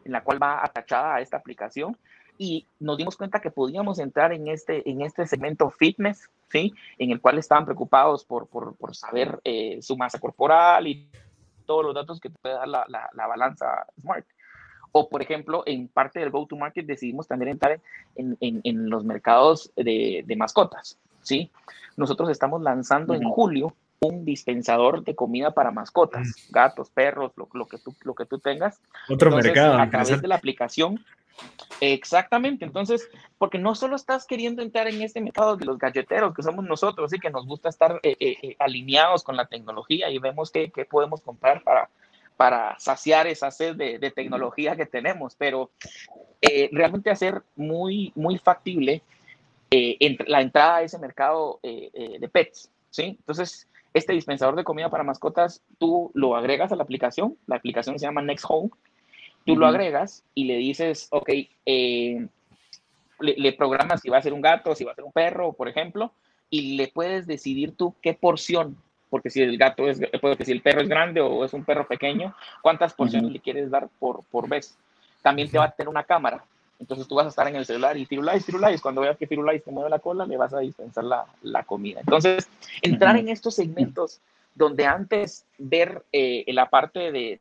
[SPEAKER 2] en la cual va atachada a esta aplicación y nos dimos cuenta que podíamos entrar en este, en este segmento fitness, ¿sí? En el cual estaban preocupados por, por, por saber eh, su masa corporal y todos los datos que puede dar la, la, la, balanza Smart. O, por ejemplo, en parte del go-to-market decidimos también entrar en, en, en los mercados de, de, mascotas, ¿sí? Nosotros estamos lanzando en julio un dispensador de comida para mascotas, gatos, perros, lo, lo, que, tú, lo que tú tengas.
[SPEAKER 1] Otro Entonces, mercado.
[SPEAKER 2] A través de la aplicación Exactamente, entonces, porque no solo estás queriendo entrar en este mercado de los galleteros, que somos nosotros y que nos gusta estar eh, eh, eh, alineados con la tecnología y vemos qué, qué podemos comprar para, para saciar esa sed de, de tecnología que tenemos, pero eh, realmente hacer muy, muy factible eh, la entrada a ese mercado eh, de pets, ¿sí? Entonces, este dispensador de comida para mascotas, tú lo agregas a la aplicación, la aplicación se llama Next Home, Tú lo agregas y le dices, ok, eh, le, le, programas si va a ser un gato, si va a ser un perro, por ejemplo, y le puedes decidir tú qué porción, porque si el gato es, porque si el perro es grande o es un perro pequeño, cuántas porciones uh -huh. le quieres dar por, por vez. También te va a tener una cámara. Entonces tú vas a estar en el celular y Firulais, Firulais, cuando veas que Firulais te mueve la cola, le vas a dispensar la, la comida. Entonces, entrar en estos segmentos donde antes ver eh, la parte de,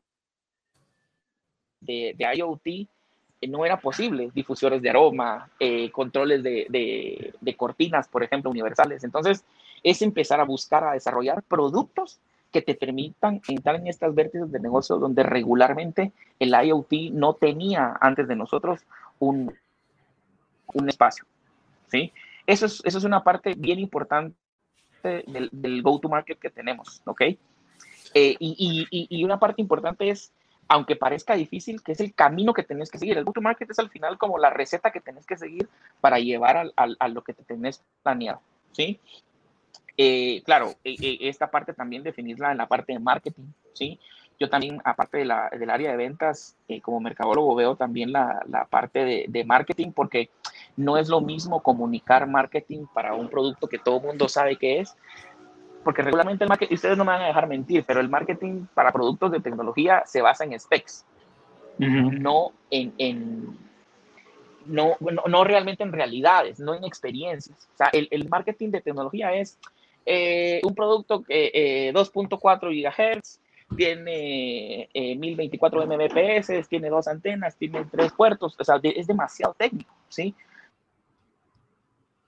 [SPEAKER 2] de, de IoT eh, no era posible, difusores de aroma, eh, controles de, de, de, cortinas, por ejemplo, universales. Entonces, es empezar a buscar, a desarrollar productos que te permitan entrar en estas vértices de negocio donde regularmente el IoT no tenía antes de nosotros un, un espacio. ¿sí? Eso, es, eso es una parte bien importante del, del go-to-market que tenemos. ¿ok? Eh, y, y, y una parte importante es aunque parezca difícil, que es el camino que tenés que seguir. El go-to-market es al final como la receta que tenés que seguir para llevar a, a, a lo que te tenés planeado, ¿sí? Eh, claro, eh, esta parte también definirla en la parte de marketing, ¿sí? Yo también, aparte de la, del área de ventas, eh, como mercadólogo, veo también la, la parte de, de, marketing, porque no es lo mismo comunicar marketing para un producto que todo el mundo sabe que es, porque regularmente el marketing, ustedes no me van a dejar mentir, pero el marketing para productos de tecnología se basa en specs, uh -huh. no en, en no, no, no, realmente en realidades, no en experiencias. O sea, el, el marketing de tecnología es eh, un producto que eh, 2.4 GHz, tiene eh, 1024 Mbps, tiene dos antenas, tiene tres puertos, o sea, es demasiado técnico, ¿sí?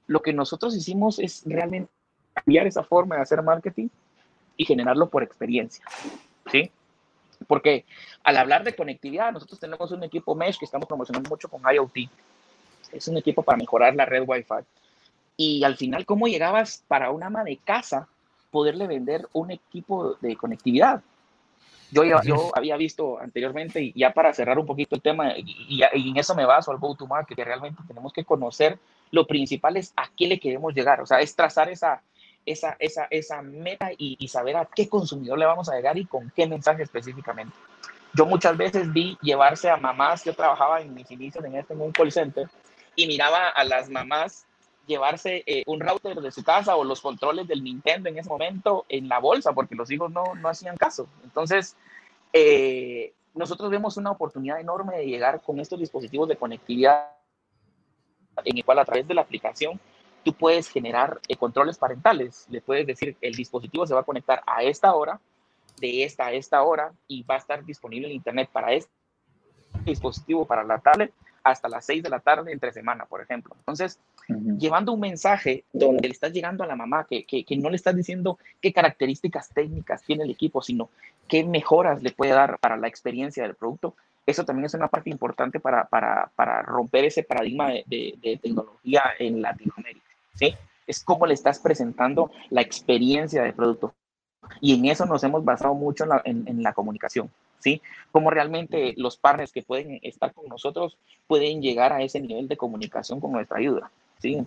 [SPEAKER 2] Lo que nosotros hicimos es realmente cambiar esa forma de hacer marketing y generarlo por experiencia, ¿sí? Porque al hablar de conectividad, nosotros tenemos un equipo Mesh que estamos promocionando mucho con IoT. Es un equipo para mejorar la red Wi-Fi. Y al final, ¿cómo llegabas para una ama de casa poderle vender un equipo de conectividad? Yo, ya, yo había visto anteriormente, y ya para cerrar un poquito el tema, y, en eso me baso al go-to-market, que realmente tenemos que conocer lo principal es a qué le queremos llegar, o sea, es trazar esa, esa, esa, esa meta y, y, saber a qué consumidor le vamos a llegar y con qué mensaje específicamente. Yo muchas veces vi llevarse a mamás, yo trabajaba en mis inicios en, este, en un call center y miraba a las mamás llevarse eh, un router de su casa o los controles del Nintendo en ese momento en la bolsa porque los hijos no, no hacían caso. Entonces, eh, nosotros vemos una oportunidad enorme de llegar con estos dispositivos de conectividad en el cual a través de la aplicación tú puedes generar eh, controles parentales. Le puedes decir, el dispositivo se va a conectar a esta hora, de esta a esta hora, y va a estar disponible en Internet para este dispositivo, para la tablet, hasta las 6 de la tarde entre semana, por ejemplo. Entonces, uh -huh. llevando un mensaje donde le estás llegando a la mamá, que, que, que, no le estás diciendo qué características técnicas tiene el equipo, sino qué mejoras le puede dar para la experiencia del producto, eso también es una parte importante para, para, para romper ese paradigma de, de, de, tecnología en Latinoamérica. ¿sí? Es cómo le estás presentando la experiencia del producto. Y en eso nos hemos basado mucho en la, en, en la comunicación. ¿Sí? Cómo realmente los partners que pueden estar con nosotros pueden llegar a ese nivel de comunicación con nuestra ayuda, ¿sí?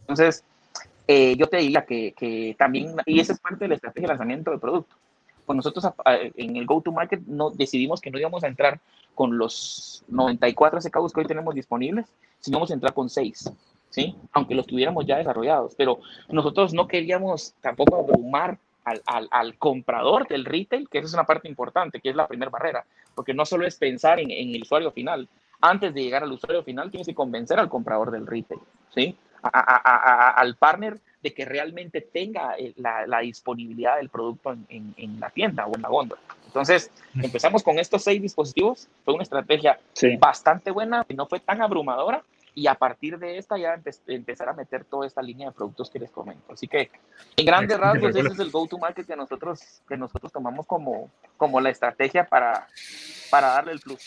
[SPEAKER 2] Entonces, eh, yo te diría que, que, también, y esa es parte de la estrategia de lanzamiento del producto. Pues nosotros en el go-to-market no, decidimos que no íbamos a entrar con los 94 SKUs que hoy tenemos disponibles, sino íbamos a entrar con 6, ¿sí? Aunque los tuviéramos ya desarrollados. Pero nosotros no queríamos tampoco abrumar al, al, al, comprador del retail, que esa es una parte importante, que es la primera barrera, porque no solo es pensar en, en, el usuario final, antes de llegar al usuario final tienes que convencer al comprador del retail, ¿sí? al partner de que realmente tenga eh, la, disponibilidad del producto en, la tienda o en la góndola. Entonces, empezamos con estos seis dispositivos. Fue una estrategia bastante buena, no fue tan abrumadora. Y a partir de esta ya empezar a meter toda esta línea de productos que les comento. Así que, en grandes rasgos, ese es el go-to-market que nosotros, que nosotros tomamos como, como la estrategia para, para darle el plus.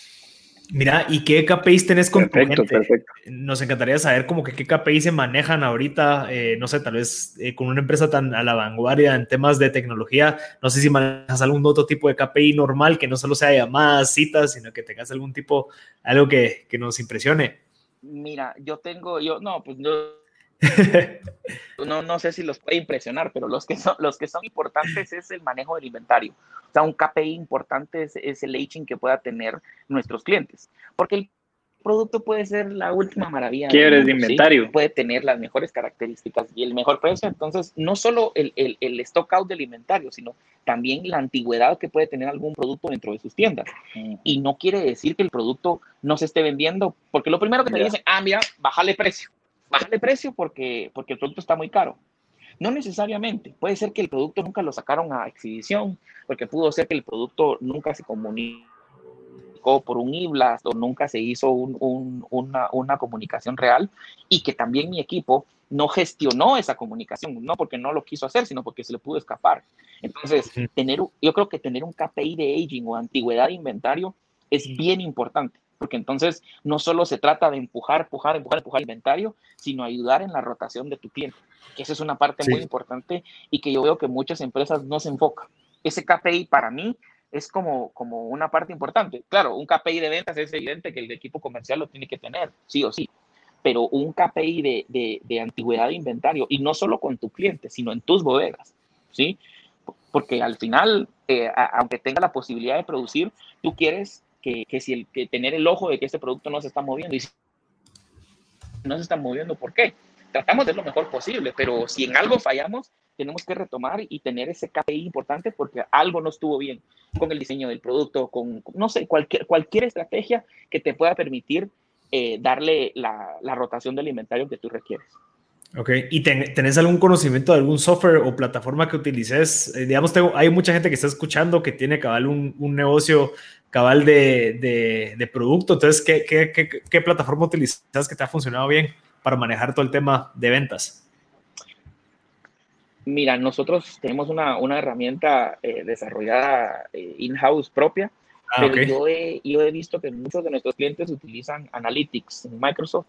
[SPEAKER 1] Mira, ¿y qué KPIs tenés con tu gente? Perfecto. Nos encantaría saber como que qué KPIs se manejan ahorita, eh, no sé, tal vez eh, con una empresa tan a la vanguardia en temas de tecnología, no sé si manejas algún otro tipo de KPI normal que no solo sea llamadas, citas, sino que tengas algún tipo, algo que, que nos impresione.
[SPEAKER 2] Mira, yo tengo, yo, no, pues yo *laughs* no, no sé si los puede impresionar, pero los que, son, los que son importantes es el manejo del inventario. O sea, un KPI importante es, el aging que pueda tener nuestros clientes. Porque el producto puede ser la última maravilla.
[SPEAKER 3] Quieres de inventario.
[SPEAKER 2] Puede tener las mejores características y el mejor precio. Entonces, no solo el, el, el, stock out del inventario, sino también la antigüedad que puede tener algún producto dentro de sus tiendas. Y no quiere decir que el producto no se esté vendiendo, porque lo primero que te dicen, ah, mira, bájale precio bájale precio porque, porque el producto está muy caro. No necesariamente. Puede ser que el producto nunca lo sacaron a exhibición, porque pudo ser que el producto nunca se comunicó por un IBLAST o nunca se hizo una, una, comunicación real y que también mi equipo no gestionó esa comunicación, no porque no lo quiso hacer, sino porque se le pudo escapar. Entonces, tener, yo creo que tener un KPI de aging o antigüedad de inventario es bien importante porque entonces no solo se trata de empujar, empujar, empujar, empujar el inventario, sino ayudar en la rotación de tu cliente, que esa es una parte muy importante y que yo veo que muchas empresas no se enfocan. Ese KPI para mí es como, como una parte importante. Claro, un KPI de ventas es evidente que el equipo comercial lo tiene que tener, sí o sí, pero un KPI de, de, antigüedad de inventario, y no solo con tu cliente, sino en tus bodegas, ¿sí? Porque al final, eh, aunque tenga la posibilidad de producir, tú quieres que, que si el, que tener el ojo de que este producto no se está moviendo y si no se está moviendo, ¿por qué? Tratamos de lo mejor posible, pero si en algo fallamos, tenemos que retomar y tener ese KPI importante porque algo no estuvo bien con el diseño del producto, con, no sé, cualquier, cualquier estrategia que te pueda permitir eh, darle la, la rotación del inventario que tú requieres.
[SPEAKER 1] Ok, ¿y tenés algún conocimiento de algún software o plataforma que utilices? Eh, digamos, tengo, hay mucha gente que está escuchando que tiene cabal un, un negocio cabal de, de, de producto, entonces, ¿qué, qué, qué, qué plataforma utilizas que te ha funcionado bien para manejar todo el tema de ventas?
[SPEAKER 2] Mira, nosotros tenemos una, una herramienta eh, desarrollada eh, in-house propia, ah, pero yo, he, yo he visto que muchos de nuestros clientes utilizan Analytics en Microsoft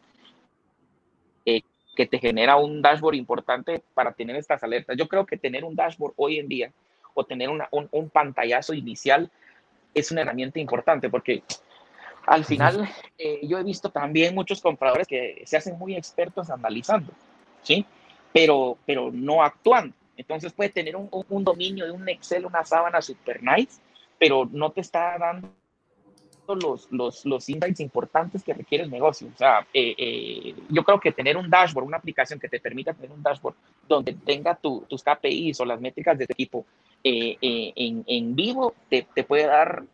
[SPEAKER 2] que te genera un dashboard importante para tener estas alertas. Yo creo que tener un dashboard hoy en día o tener un, un, pantallazo inicial es una herramienta importante porque al final eh, yo he visto también muchos compradores que se hacen muy expertos analizando, ¿sí? Pero, pero no actuando. Entonces puede tener un, un dominio de un Excel, una sábana super nice, pero no te está dando los, los, los insights importantes que requiere el negocio. O sea, eh, eh, yo creo que tener un dashboard, una aplicación que te permita tener un dashboard donde tenga tus KPIs o las métricas de tu equipo eh, en, en, vivo, te, te, puede dar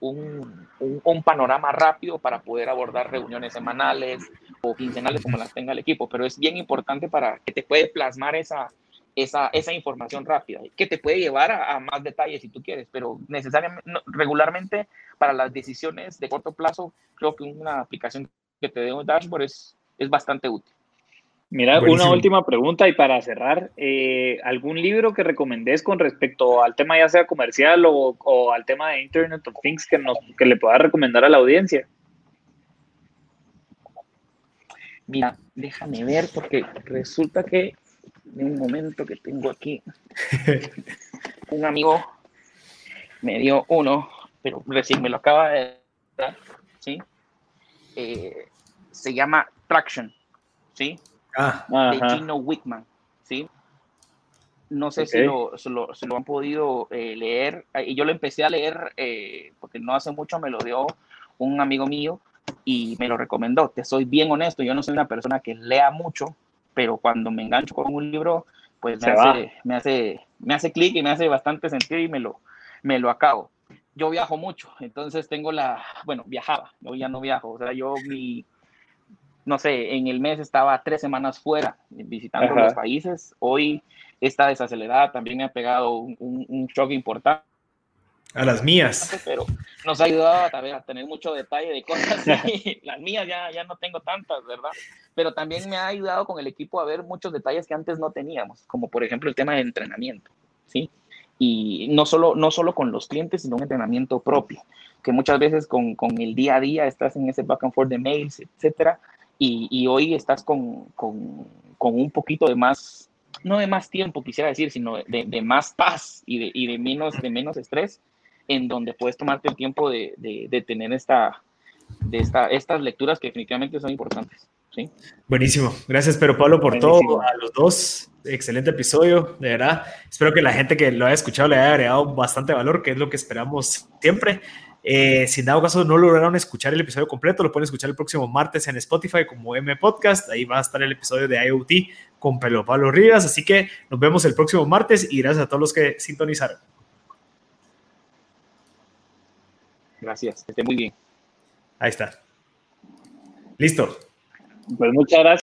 [SPEAKER 2] un, un, un, panorama rápido para poder abordar reuniones semanales o quincenales como las tenga el equipo. Pero es bien importante para que te puede plasmar esa, esa, esa información rápida, que te puede llevar a, más detalles si tú quieres, pero necesariamente, regularmente para las decisiones de corto plazo, creo que una aplicación que te dé un dashboard es, es bastante útil.
[SPEAKER 3] Mira, una última pregunta y para cerrar, eh, ¿algún libro que recomendés con respecto al tema ya sea comercial o, o al tema de Internet of Things que, nos, que le pueda recomendar a la audiencia?
[SPEAKER 2] Mira, déjame ver porque resulta que en un momento que tengo aquí. *laughs* un amigo me dio uno, pero recién me lo acaba de dar, ¿sí? Eh, se llama Traction, ¿sí? Ah, de Gino Wickman, ¿sí? No sé si, lo, lo, han podido eh, leer. Y yo lo empecé a leer eh, porque no hace mucho me lo dio un amigo mío y me lo recomendó. Te soy bien honesto, yo no soy una persona que lea mucho, pero cuando me engancho con un libro, pues me hace, me hace, me hace clic y me hace bastante sentido y me lo, me lo acabo. Yo viajo mucho, entonces tengo la, bueno, viajaba, yo ya no viajo, o sea, yo mi, no sé, en el mes estaba tres semanas fuera visitando los países. Hoy esta desacelerada también me ha pegado un, un, shock importante.
[SPEAKER 1] A las mías.
[SPEAKER 2] Pero nos ha ayudado a, tener mucho detalle de cosas. *laughs* Y las mías ya, ya no tengo tantas, ¿verdad? Pero también me ha ayudado con el equipo a ver muchos detalles que antes no teníamos, como por ejemplo el tema de entrenamiento, ¿sí? Y no solo, no solo con los clientes, sino un entrenamiento propio, que muchas veces con, con el día a día estás en ese back and forth de mails, etcétera, y, hoy estás con, con, con, un poquito de más, no de más tiempo quisiera decir, sino de, de más paz y, de, y de, menos, de menos estrés, en donde puedes tomarte el tiempo de, de tener esta, de esta, estas lecturas que definitivamente son importantes. ¿sí?
[SPEAKER 1] Buenísimo. Gracias, pero Pablo, por todo, a los dos. Excelente episodio, de verdad. Espero que la gente que lo haya escuchado le haya agregado bastante valor, que es lo que esperamos siempre. Eh, si en dado caso no lograron escuchar el episodio completo, lo pueden escuchar el próximo martes en Spotify como M Podcast. Ahí va a estar el episodio de IoT con Pelo Pablo Rivas. Así que nos vemos el próximo martes y gracias a todos los que sintonizaron.
[SPEAKER 2] Gracias, esté muy bien.
[SPEAKER 1] Ahí está. Listo.
[SPEAKER 3] Pues muchas gracias.